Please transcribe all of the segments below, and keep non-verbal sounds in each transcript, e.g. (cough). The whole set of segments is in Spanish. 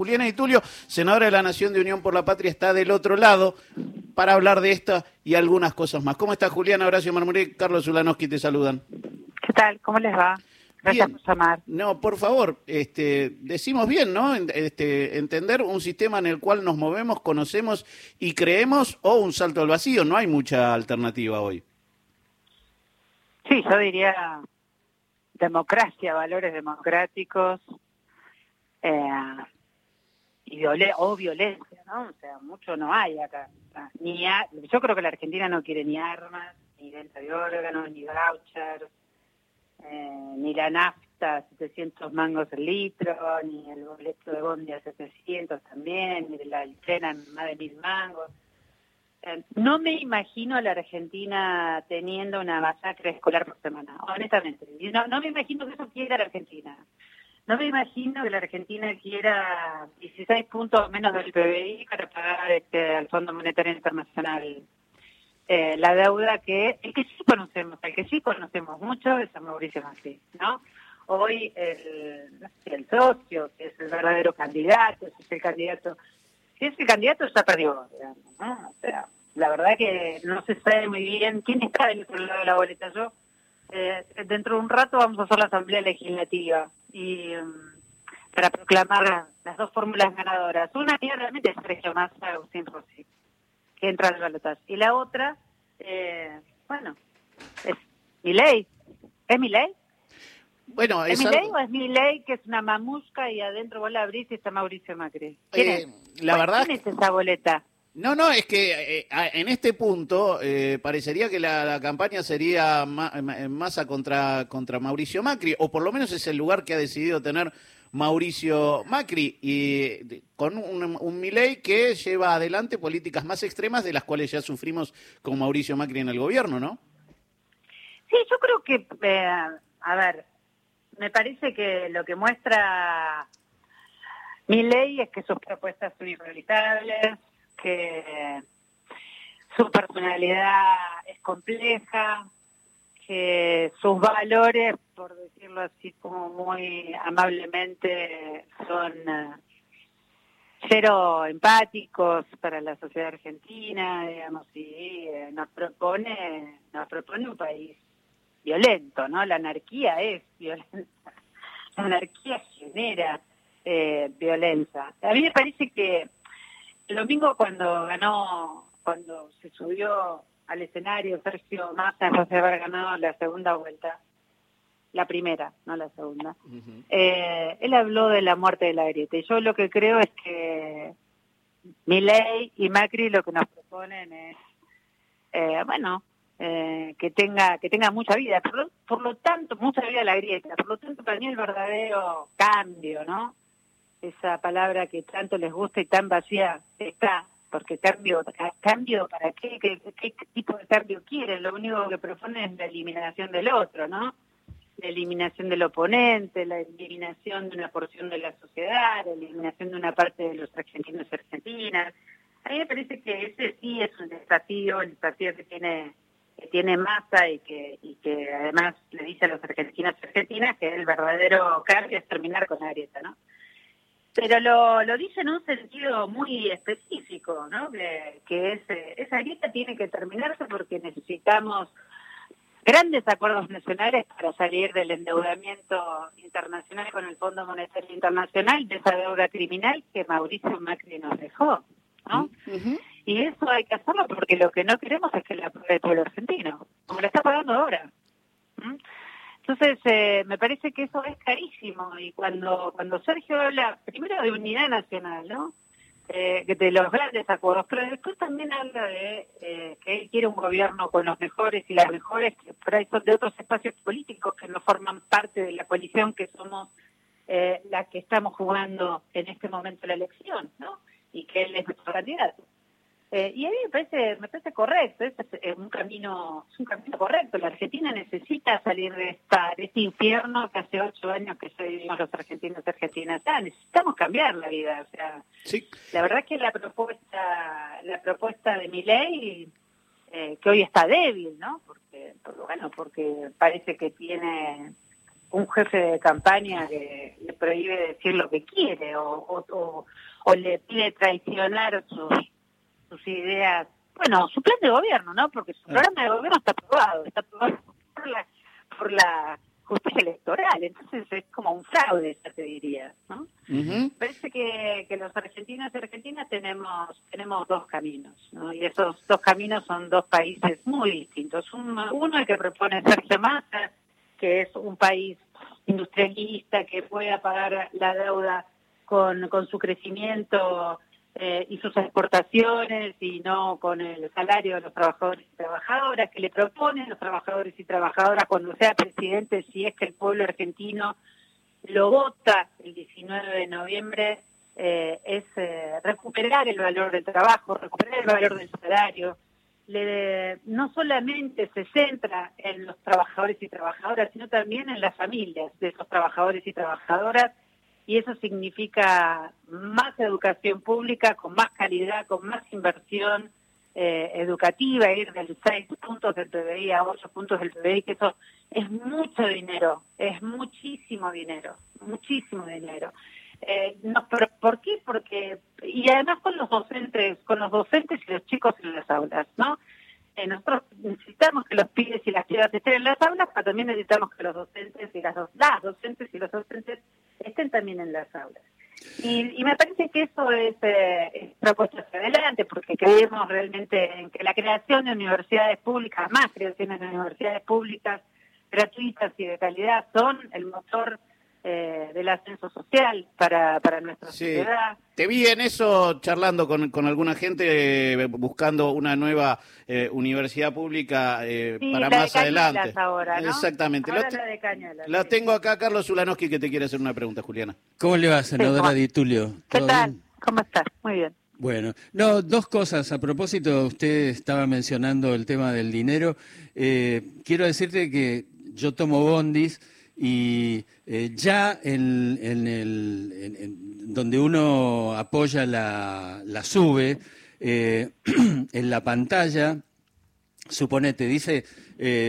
Juliana y Tulio, senadora de la Nación de Unión por la Patria, está del otro lado para hablar de esta y algunas cosas más. ¿Cómo está Juliana? Horacio Marmuré, Carlos Ulanowski te saludan. ¿Qué tal? ¿Cómo les va? Gracias por llamar. No, por favor, este, decimos bien, ¿no? Este, entender un sistema en el cual nos movemos, conocemos y creemos o un salto al vacío. No hay mucha alternativa hoy. Sí, yo diría democracia, valores democráticos eh, y o violencia, ¿no? O sea, mucho no hay acá. Ni yo creo que la Argentina no quiere ni armas, ni venta de órganos, ni vouchers eh, ni la nafta 700 mangos el litro, ni el boleto de bondi a 700 también, ni la tren más de mil mangos. Eh, no me imagino a la Argentina teniendo una masacre escolar por semana, honestamente. No, no me imagino que eso quiera la Argentina. No me imagino que la Argentina quiera 16 puntos menos del PBI para pagar este, al Fondo Monetario Internacional eh, la deuda que el que sí conocemos, el que sí conocemos mucho es a Mauricio Macri, ¿no? Hoy el, el socio, que es el verdadero candidato, si es el candidato, si es el candidato ya perdió, ¿no? O sea, la verdad que no se sabe muy bien quién está del otro lado de la boleta. Yo, eh, dentro de un rato vamos a hacer la asamblea legislativa y um, para proclamar las dos fórmulas ganadoras. Una que realmente es Sergio Massa, Agustín Rossi que entra al balotaje. Y la otra, eh, bueno, es mi ley. ¿Es mi ley? Bueno, ¿Es, mi ley o es mi ley que es una mamusca y adentro vos la abrís y está Mauricio Macri? ¿Quién eh, es? La verdad... ¿Quién es esa boleta? No, no, es que eh, en este punto parecería que la, campaña sería masa contra, contra Mauricio Macri, o por lo menos es el lugar que ha decidido tener Mauricio Macri, y con un, un Milei que lleva adelante políticas más extremas de las cuales ya sufrimos con Mauricio Macri en el gobierno, ¿no? Sí, yo creo que, eh, a ver, me parece que lo que muestra Milei es que sus propuestas son irrealizables, que su personalidad es compleja, que sus valores, por decirlo así como muy amablemente, son eh, cero empáticos para la sociedad argentina, digamos, y eh, nos propone, nos propone un país violento, ¿no? La anarquía es violenta, la anarquía genera eh, violencia. A mí me parece que el domingo cuando ganó, cuando se subió al escenario Sergio Massa después de haber ganado la segunda vuelta, la primera, no la segunda, eh, él habló de la muerte de la grieta. Y yo lo que creo es que Milei y Macri lo que nos proponen es, eh, bueno, eh, que tenga que tenga mucha vida. Por por lo tanto, mucha vida la grieta. Por lo tanto, para mí el verdadero cambio, ¿no? Esa palabra que tanto les gusta y tan vacía está porque cambio, cambio para qué? qué, tipo de cambio quieren, lo único que proponen es la eliminación del otro, ¿no? La eliminación del oponente, la eliminación de una porción de la sociedad, la eliminación de una parte de los argentinos y argentinas. A mí me parece que ese sí es un desafío, el desafío que tiene que tiene masa y que y que además le dice a los argentinos y argentinas que el verdadero cambio es terminar con la grieta, ¿no? Pero lo, lo dice en un sentido muy específico, ¿no? Que, que es, esa grieta tiene que terminarse porque necesitamos grandes acuerdos nacionales para salir del endeudamiento internacional con el Fondo Monetario Internacional, de esa deuda criminal que Mauricio Macri nos dejó, ¿no? Y eso hay que hacerlo porque lo que no queremos es que la pague el pueblo argentino, como lo está pagando ahora. Entonces, eh, me parece que eso es carísimo. Y cuando, cuando Sergio habla primero de unidad nacional, ¿no? Eh, de los grandes acuerdos, pero después también habla de eh, que él quiere un gobierno con los mejores y las mejores, que por ahí son de otros espacios políticos que no forman parte de la coalición que somos eh, las que estamos jugando en este momento la elección, ¿no? Y que él es nuestro candidato. Eh, y a mí me parece, me parece correcto, es, un camino, es un camino correcto. La Argentina necesita salir de esta, de este infierno que hace ocho años que vivimos los argentinos y argentinas. necesitamos cambiar la vida. O sea, la verdad que la propuesta, la propuesta de mi ley, eh, que hoy está débil, ¿no? Porque, bueno, porque parece que tiene un jefe de campaña que le prohíbe decir lo que quiere o, o, le pide traicionar sus, sus ideas, bueno, su plan de gobierno, ¿no? Porque su programa de gobierno está aprobado, está aprobado (laughs) por la, por la justicia electoral, entonces es como un fraude, ya te diría, ¿no? Parece que, que los argentinos y argentinas tenemos tenemos dos caminos, ¿no? Y esos dos caminos son dos países muy distintos. Uno, uno el que propone Sergio Massa, que es un país industrialista que pueda pagar la deuda con, con su crecimiento eh, y sus exportaciones y no con el salario de los trabajadores y trabajadoras que le proponen los trabajadores y trabajadoras cuando sea presidente si es que el pueblo argentino lo vota el 19 de noviembre eh, es eh, recuperar el valor del trabajo, recuperar el valor del salario, no solamente se centra en los trabajadores y trabajadoras, sino también en las familias de esos trabajadores y trabajadoras, y eso significa más educación pública, con más calidad, con más inversión eh, educativa, ir de 6 puntos del PBI a 8 puntos del PBI, que eso es mucho dinero, es muchísimo dinero, muchísimo dinero. Eh, pero ¿Por qué? Porque, y además con los docentes, con los docentes y los chicos en las aulas, ¿no? Eh, nosotros necesitamos que los pibes y las chicas estén en las aulas, pero también necesitamos que los docentes y las, las docentes y los docentes también en las aulas. Y, me parece que eso es, eh, hacia adelante, porque creemos realmente en que la creación de universidades públicas, más creaciones de universidades públicas gratuitas y de calidad, son el motor eh, del ascenso social para, para nuestra sociedad. Te vi en eso charlando con, con alguna gente eh, buscando una nueva eh, universidad pública para más adelante. Ahora, Exactamente. la, tengo acá, Carlos Ulanowski, que te quiere hacer una pregunta, Juliana. ¿Cómo le va, senadora Di Tulio? ¿Qué tal? ¿Cómo estás? Muy bien. Bueno, no, dos cosas. A propósito, usted estaba mencionando el tema del dinero. quiero decirte que yo tomo bondis y eh, ya en, el, donde uno apoya la, la sube, eh, (clears throat) en la pantalla, suponete, dice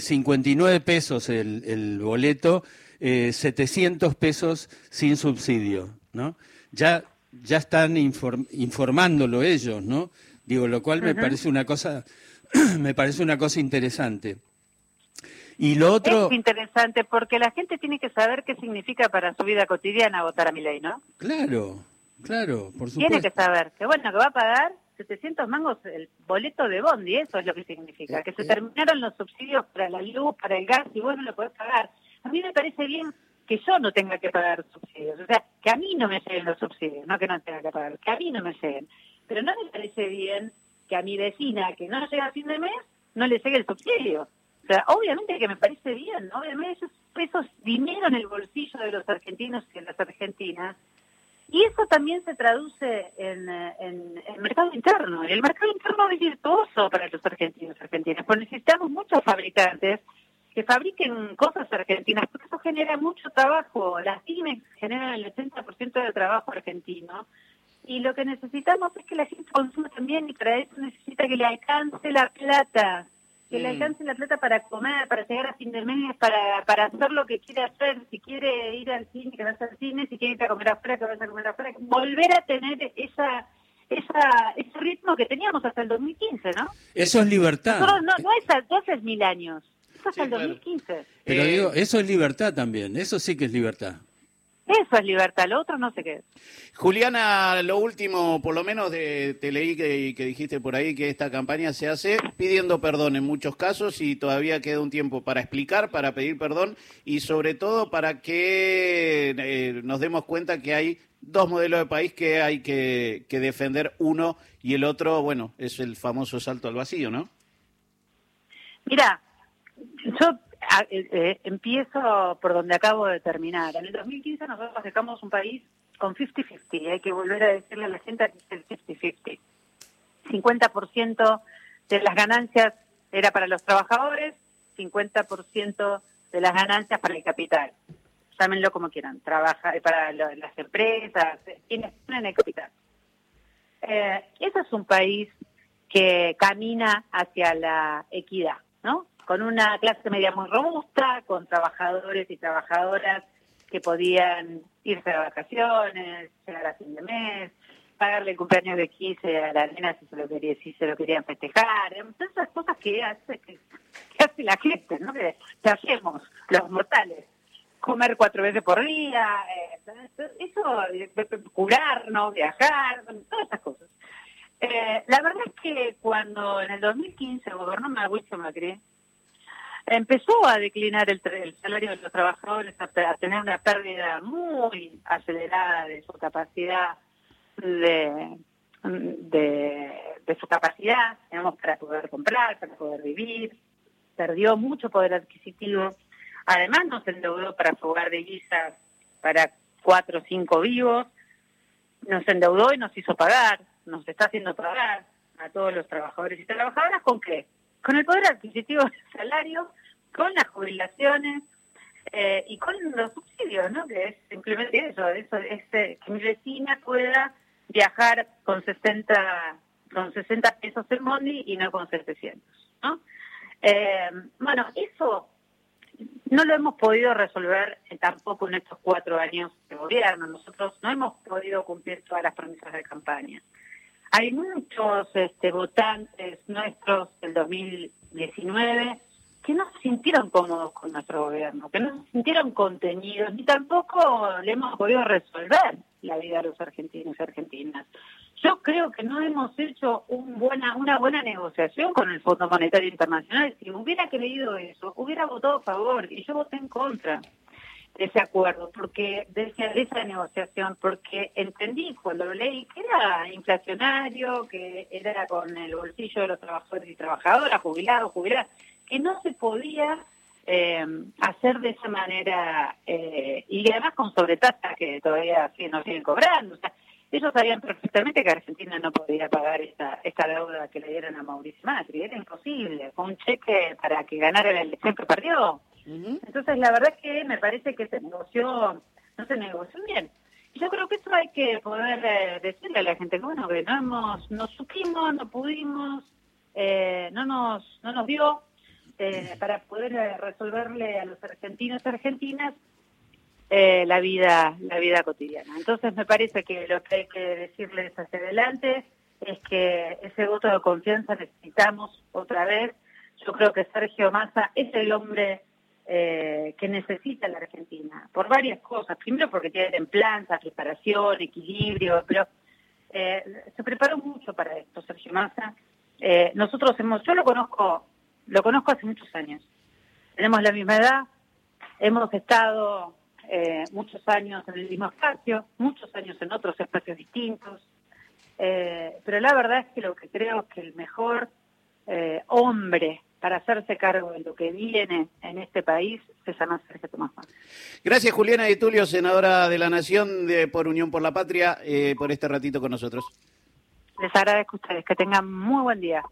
59 eh, pesos el, el boleto, 700 pesos sin subsidio, ¿no? Ya, ya están informándolo ellos, ¿no? Digo, lo cual me parece una cosa, (clears throat) me parece una cosa interesante. Y lo otro... Es interesante porque la gente tiene que saber qué significa para su vida cotidiana votar a mi ley, ¿no? Claro, claro, por supuesto. Tiene que saber que, bueno, que va a pagar 700 mangos el boleto de bondi, eso es lo que significa, que se eh, eh. terminaron los subsidios para la luz, para el gas y vos no lo podés pagar. A mí me parece bien que yo no tenga que pagar subsidios, o sea, que a mí no me lleguen los subsidios, no que no tenga que pagar, que a mí no me lleguen. Pero no me parece bien que a mi vecina que no llega a fin de mes no le llegue el subsidio. O sea, obviamente que me parece bien, ¿no? Obviamente esos dinero en el bolsillo de los argentinos y de las argentinas. Y eso también se traduce en, el mercado interno. El mercado interno es virtuoso para los argentinos y argentinas, porque necesitamos muchos fabricantes que fabriquen cosas argentinas, porque eso genera mucho trabajo. Las pymes generan el 80% del trabajo argentino. Y lo que necesitamos es que la gente consuma también y para eso necesita que le alcance la plata que le mm. alcance la plata para comer, para llegar a fin de mes, para, para hacer lo que quiere hacer, si quiere ir al cine, que vaya al cine, si quiere ir a comer afuera, que vaya a comer afuera, volver a tener esa esa, ese ritmo que teníamos hasta el 2015, ¿no? Eso es libertad. no, no es hace mil años, es hasta el 2015. Pero eh, digo, eso es libertad también, eso sí que es libertad. Eso es libertad, lo otro no sé qué Juliana, lo último, por lo menos de, te leí que, que, dijiste por ahí que esta campaña se hace pidiendo perdón en muchos casos y todavía queda un tiempo para explicar, para pedir perdón y sobre todo para que eh, nos demos cuenta que hay dos modelos de país que hay que, que defender uno y el otro, bueno, es el famoso salto al vacío, ¿no? Mira, yo eh, eh, empiezo por donde acabo de terminar. En el 2015 nosotros dejamos un país con 50-50. Hay que volver a decirle a la gente que es el 50-50. 50% de las ganancias era para los trabajadores, 50% de las ganancias para el capital. Llámenlo como quieran. Trabaja eh, para las empresas, quienes ponen el capital. Eh, eso es un país que camina hacia la equidad, ¿no? Con una clase media muy robusta, con trabajadores y trabajadoras que podían irse de vacaciones, llegar a fin de mes, pagarle el cumpleaños de 15 a la nena si se lo quería, si se lo querían festejar, todas esas cosas que hace, que, hace la gente, ¿no? Que, hacemos los mortales. Comer cuatro veces por día, eh, eso, curarnos, viajar, todas esas cosas. Eh, la verdad es que cuando en el 2015 gobernó Mauricio Macri, empezó a declinar el, salario de los trabajadores, a, tener una pérdida muy acelerada de su capacidad de, de, su capacidad, digamos, para poder comprar, para poder vivir, perdió mucho poder adquisitivo, además nos endeudó para jugar de guisas para cuatro o cinco vivos, nos endeudó y nos hizo pagar, nos está haciendo pagar a todos los trabajadores y trabajadoras, ¿con qué? Con el poder adquisitivo del salario, con las jubilaciones eh, y con los subsidios, ¿no? Que es simplemente eso, eso es eh, que mi vecina pueda viajar con 60 con 60 pesos el Mondi y no con 700, ¿no? Eh, bueno, eso no lo hemos podido resolver tampoco en estos cuatro años de gobierno. Nosotros no hemos podido cumplir todas las promesas de campaña. Hay muchos este, votantes nuestros del 2019 que no se sintieron cómodos con nuestro gobierno, que no se sintieron contenidos, ni tampoco le hemos podido resolver la vida de los argentinos y argentinas. Yo creo que no hemos hecho una buena negociación con el Fondo Monetario Internacional. Si hubiera creído eso, hubiera votado a favor y yo voté en contra ese acuerdo, porque de esa, de esa negociación, porque entendí cuando lo leí que era inflacionario, que era con el bolsillo de los trabajadores y trabajadoras, jubilados, jubiladas, que no se podía eh, hacer de esa manera eh, y además con sobretasa que todavía sí, nos siguen cobrando. O sea, ellos sabían perfectamente que Argentina no podía pagar esta, esta deuda que le dieron a Mauricio Macri, era imposible, fue un cheque para que ganara la elección que perdió. Entonces, la verdad es que me parece que se negoció, no se negoció bien. Y yo creo que eso hay que poder eh, decirle a la gente que, bueno, que no, hemos, no supimos, no pudimos, eh, no, nos, no nos dio, eh, para poder eh, resolverle a los argentinos y argentinas eh, la vida la vida cotidiana. Entonces me parece que lo que hay que decirles hacia adelante es que ese voto de confianza necesitamos otra vez. Yo creo que Sergio Massa es el hombre que necesita la Argentina por varias cosas. Primero porque tiene templanza, preparación, equilibrio, pero se preparó mucho para esto, Sergio Massa. nosotros hemos, yo lo conozco lo conozco hace muchos años. Tenemos la misma edad, hemos estado eh, muchos años en el mismo espacio, muchos años en otros espacios distintos, eh, pero la verdad es que lo que creo es que el mejor eh, hombre para hacerse cargo de lo que viene en este país se llama Sergio Tomás Gracias Juliana y Tulio, senadora de la Nación de, por Unión por la Patria, por este ratito con nosotros. Les agradezco a ustedes, que tengan muy buen día.